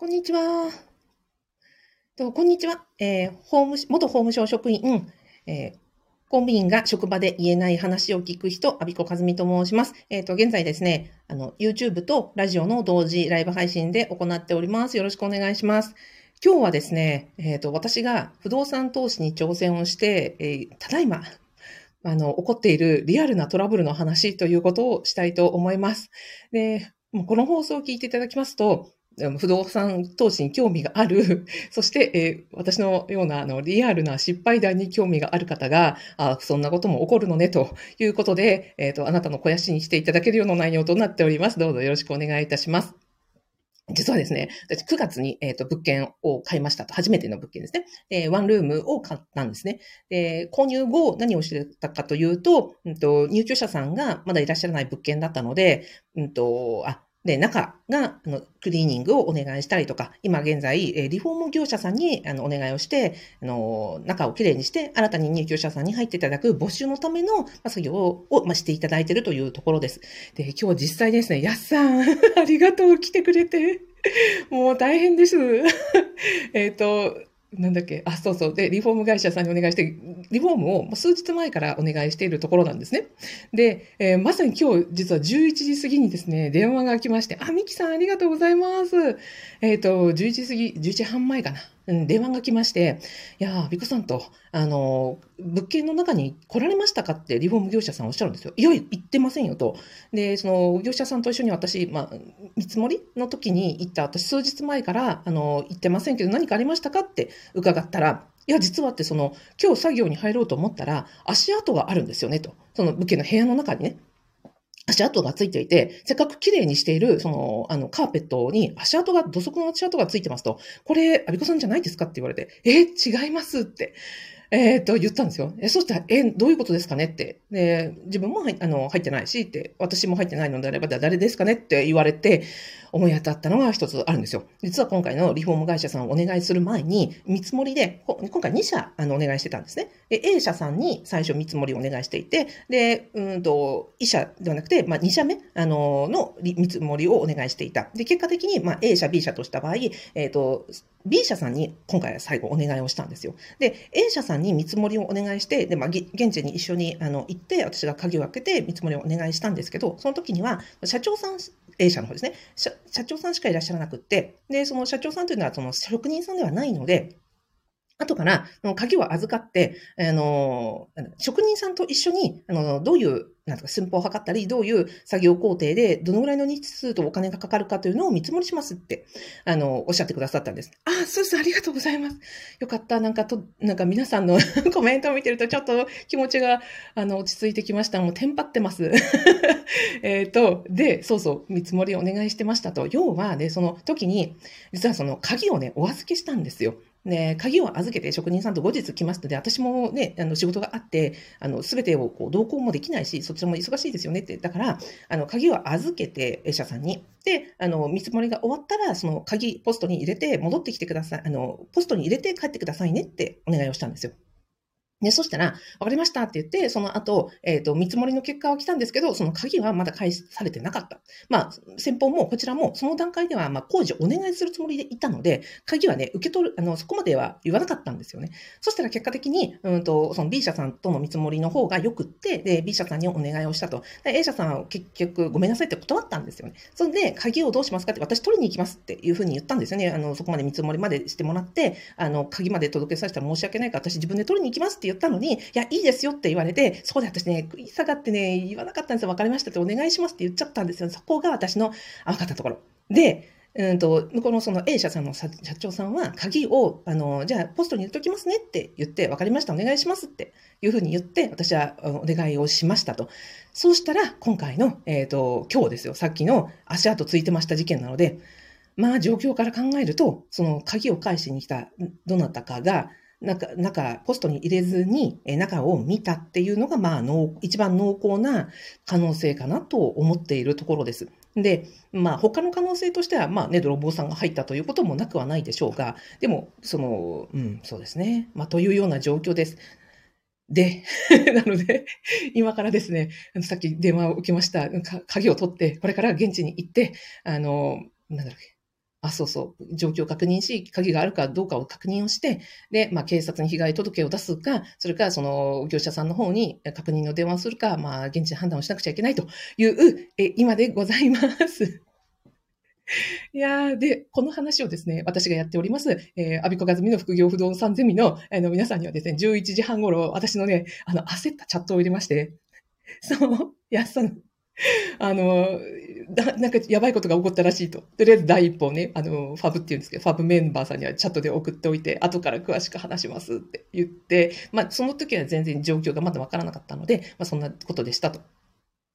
こんにちは。とこんにちは。えー、法務、元法務省職員、えー、公務員が職場で言えない話を聞く人、アビコカズミと申します。えっ、ー、と、現在ですね、あの、YouTube とラジオの同時ライブ配信で行っております。よろしくお願いします。今日はですね、えっ、ー、と、私が不動産投資に挑戦をして、えー、ただいま、あの、起こっているリアルなトラブルの話ということをしたいと思います。で、この放送を聞いていただきますと、不動産投資に興味がある、そして、えー、私のようなあのリアルな失敗談に興味がある方が、あそんなことも起こるのね、ということで、え、ー、と、あなたの肥やしにしていただけるような内容となっております。どうぞよろしくお願いいたします。実はですね、私9月に、えーと、物件を買いましたと。初めての物件ですね。えー、ワンルームを買ったんですね。で、購入後何をしてたかというと、うんと、入居者さんがまだいらっしゃらない物件だったので、うんと、あ、で、中が、あの、クリーニングをお願いしたりとか、今現在、えリフォーム業者さんに、あの、お願いをして、あの、中をきれいにして、新たに入居者さんに入っていただく募集のための、まあ、作業を、まあ、していただいているというところです。で、今日実際ですね、やっさん、ありがとう、来てくれて。もう大変です。えっと、なんだっけ、あ、そうそう。で、リフォーム会社さんにお願いして、リフォームを数日前からお願いしているところなんですね。で、えー、まさに今日、実は11時過ぎにですね、電話が来まして、あ、ミキさんありがとうございます。えっ、ー、と、11時過ぎ、11時半前かな。うん、電話が来まして、いやー、ビコさんと、あの、物件の中に来られましたかってリフォーム業者さんおっしゃるんですよ。いや、行ってませんよと。で、その業者さんと一緒に私、まあ、見積もりの時に行った、私数日前から、あの、行ってませんけど何かありましたかって伺ったら、いや、実はってその、今日作業に入ろうと思ったら、足跡があるんですよねと。その物件の部屋の中にね。足跡がついていて、せっかく綺麗にしている、その、あの、カーペットに足跡が、土足の足跡がついてますと、これ、アビコさんじゃないですかって言われて、え、違いますって。えっ、と、言ったんですよ。え、そしたら、え、どういうことですかねって。で、自分もあの入ってないし、って、私も入ってないのであれば、誰ですかねって言われて、思い当たったのが一つあるんですよ。実は今回のリフォーム会社さんをお願いする前に、見積もりで、今回2社あのお願いしてたんですね。で A 社さんに最初見積もりをお願いしていて、で、うんと、1社ではなくて、まあ、2社目あのの見積もりをお願いしていた。で、結果的に、まあ、A 社、B 社とした場合、えっ、ー、と、B 社さんに今回は最後お願いをしたんですよ。で、A 社さんに見積もりをお願いして、で、まあ、現地に一緒にあの行って、私が鍵を開けて見積もりをお願いしたんですけど、その時には、社長さん A 社の方ですね。社長さんしかいらっしゃらなくって、で、その社長さんというのはその職人さんではないので、後から、鍵を預かって、あの、職人さんと一緒に、あの、どういう、なんとか寸法を測ったり、どういう作業工程で、どのぐらいの日数とお金がかかるかというのを見積もりしますって、あの、おっしゃってくださったんです。あ、そうです、ありがとうございます。よかった。なんかと、なんか皆さんの コメントを見てると、ちょっと気持ちが、あの、落ち着いてきました。もう、テンパってます。えっと、で、そうそう、見積もりお願いしてましたと。要は、で、その時に、実はその鍵をね、お預けしたんですよ。ね、鍵を預けて職人さんと後日来ますので、私もね、あの仕事があって、あの、すべてをこう同行もできないし、そちらも忙しいですよねって。だから、あの、鍵を預けて、A 社さんに。で、あの、見積もりが終わったら、その鍵、ポストに入れて、戻ってきてください。あの、ポストに入れて帰ってくださいねってお願いをしたんですよ。ね、そしたら、わかりましたって言って、その後、えっ、ー、と、見積もりの結果は来たんですけど、その鍵はまだ返されてなかった。まあ、先方もこちらも、その段階では、まあ、工事をお願いするつもりでいたので、鍵はね、受け取る、あの、そこまでは言わなかったんですよね。そしたら結果的に、うんと、その B 社さんとの見積もりの方が良くって、で、B 社さんにお願いをしたと。で、A 社さんは結局、ごめんなさいって断ったんですよね。それで、鍵をどうしますか？って、私取りに行きますっていうふうに言ったんですよね。あの、そこまで見積もりまでしてもらって、あの、鍵まで届けさせたら申し訳ないから、私自分で取りに行きますって言ったのに、いや、いいですよって言われて、そこで私ね、食い下がってね、言わなかったんですよ。分かりましたってお願いしますって言っちゃったんですよ。そこが私の分かったところ。で、うんと、向こうのその A 社さんの社長さんは、鍵を、あの、じゃあポストに入れときますねって言って、分かりました、お願いしますっていうふうに言って、私はお願いをしましたと。そうしたら、今回の、えっ、ー、と、今日ですよ、さっきの足跡ついてました事件なので、まあ状況から考えると、その鍵を返しに来たどなたかが、中、中、ポストに入れずに、え中を見たっていうのが、まあ、の一番濃厚な可能性かなと思っているところです。で、まあ、他の可能性としては、まあね、泥棒さんが入ったということもなくはないでしょうが、でも、その、うん、そうですね。まあ、というような状況です。で、なので、今からですね、さっき電話を受けました。鍵を取って、これから現地に行って、あの、なんだろうあ、そうそう、状況を確認し、鍵があるかどうかを確認をして、で、まあ、警察に被害届を出すか、それからその業者さんの方に確認の電話をするか、まあ、現地で判断をしなくちゃいけないという、え今でございます。いや、で、この話をですね、私がやっております、えー、アビコガズミの副業不動産ゼミの、あの、皆さんにはですね、11時半頃、私のね、あの、焦ったチャットを入れまして、そう、やっさん、あの、だなんかやばいことが起こったらしいと。とりあえず第一報ね、あの、ファブって言うんですけど、ファブメンバーさんにはチャットで送っておいて、後から詳しく話しますって言って、まあ、その時は全然状況がまだわからなかったので、まあ、そんなことでしたと。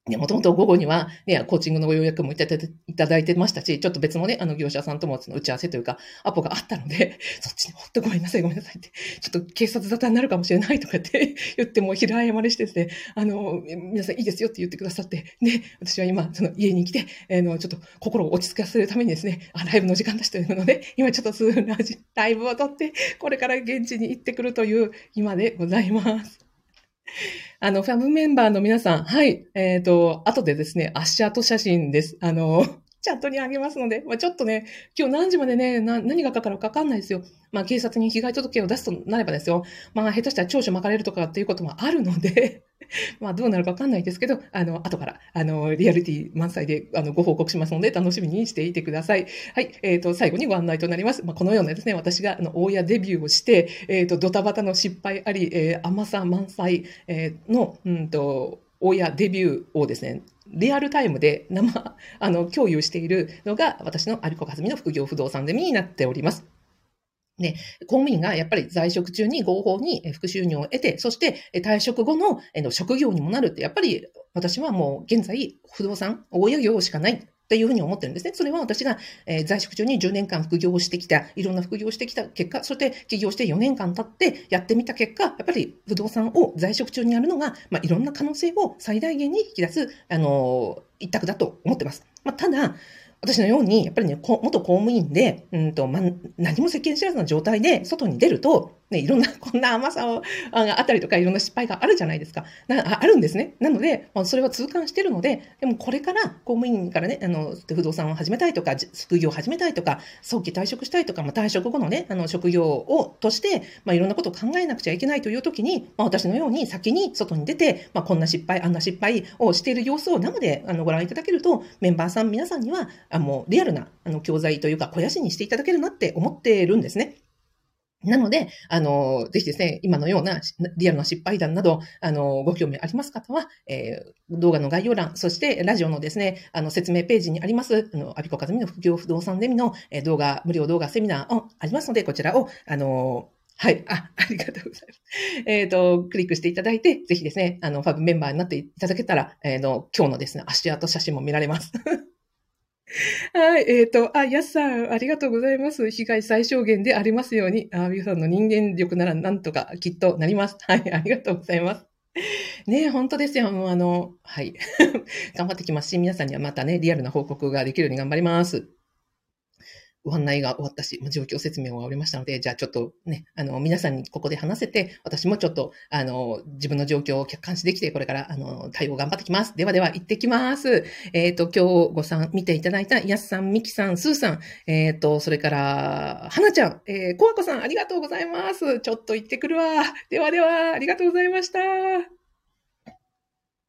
ねもともと午後には、ね、コーチングのご予約もいただいてましたし、ちょっと別のね、あの業者さんともその打ち合わせというか、アポがあったので、そっちにほっとごめんなさい、ごめんなさいって、ちょっと警察沙汰になるかもしれないとかって 言って、もう平謝りしてですね、あの、皆さんいいですよって言ってくださって、で、私は今、その家に来て、えあの、ちょっと心を落ち着かせるためにですね、あ、ライブの時間だしというので、今ちょっとすぐライブを撮って、これから現地に行ってくるという今でございます。あの、ファブメンバーの皆さん、はい、えっ、ー、と、後でですね、足跡写真です。あの、チャットにあげますので、まあ、ちょっとね、今日何時までね、何がかかるかわかんないですよ。まあ、警察に被害届を出すとなればですよ。まあ、下手したら調書巻かれるとかっていうこともあるので まあ、どうなるかわかんないですけど、あの、後から、あの、リアリティ満載で、あの、ご報告しますので、楽しみにしていてください。はい。えっ、ー、と、最後にご案内となります。まあ、このようなですね、私が、あの、大家デビューをして、えっ、ー、と、ドタバタの失敗あり、えー、甘さ満載、えー、の、うんと、親デビューをですね、リアルタイムで生、あの、共有しているのが、私のアリコカズミの副業不動産ゼミになっております。ね、公務員がやっぱり在職中に合法に副収入を得て、そして退職後の職業にもなるって、やっぱり私はもう現在不動産、大家業しかないっていうふうに思ってるんですね。それは私が、え在職中に10年間副業をしてきた、いろんな副業をしてきた結果、そして起業して4年間経ってやってみた結果、やっぱり不動産を在職中にやるのが、まあ、いろんな可能性を最大限に引き出す、あの一択だと思ってます。まあ、ただ、私のように、やっぱりね、元公務員で、うんと、ま、何も世間知らずな状態で外に出ると、ね、いろんな、こんな甘さを、ああったりとか、いろんな失敗があるじゃないですか。なあるんですね。なので、まあ、それは痛感してるので、でもこれから公務員からね、あの、不動産を始めたいとか、副業を始めたいとか、早期退職したいとか、まあ、退職後のね、あの、職業を、として、まあ、いろんなことを考えなくちゃいけないという時に、まあ、私のように先に外に出て、まあ、こんな失敗、あんな失敗をしている様子を生で、あの、ご覧いただけると、メンバーさん皆さんには、あもう、リアルな、あの、教材というか、肥やしにしていただけるなって思ってるんですね。なので、あの、ぜひですね、今のようなリアルな失敗談など、あの、ご興味あります方は、えー、動画の概要欄、そしてラジオのですね、あの、説明ページにあります、あの、アビコカズミの副業不動産ゼミの、えー、動画、無料動画セミナーをありますので、こちらを、あの、はい。あ、ありがとうございます。えっ、ー、と、クリックしていただいて、ぜひですね、あの、ファブメンバーになっていただけたら、えー、の、今日のですね、足跡写真も見られます。はい、えっ、ー、と、あ、やすさん、ありがとうございます。被害最小限でありますように、あ、皆さんの人間力ならなんとかきっとなります。はい、ありがとうございます。ね本当ですよ。もうあの、はい。頑張ってきますし、皆さんにはまたね、リアルな報告ができるように頑張ります。ご案内が終わったしま、状況説明が終わりましたので、じゃあちょっとね、あの、皆さんにここで話せて、私もちょっと、あの、自分の状況を客観視できて、これから、あの、対応頑張ってきます。ではでは、行ってきます。えっ、ー、と、今日ごさん、見ていただいた、やすさん、みきさん、すーさん、えっ、ー、と、それから、はなちゃん、えー、こわこさん、ありがとうございます。ちょっと行ってくるわ。ではでは、ありがとうございました。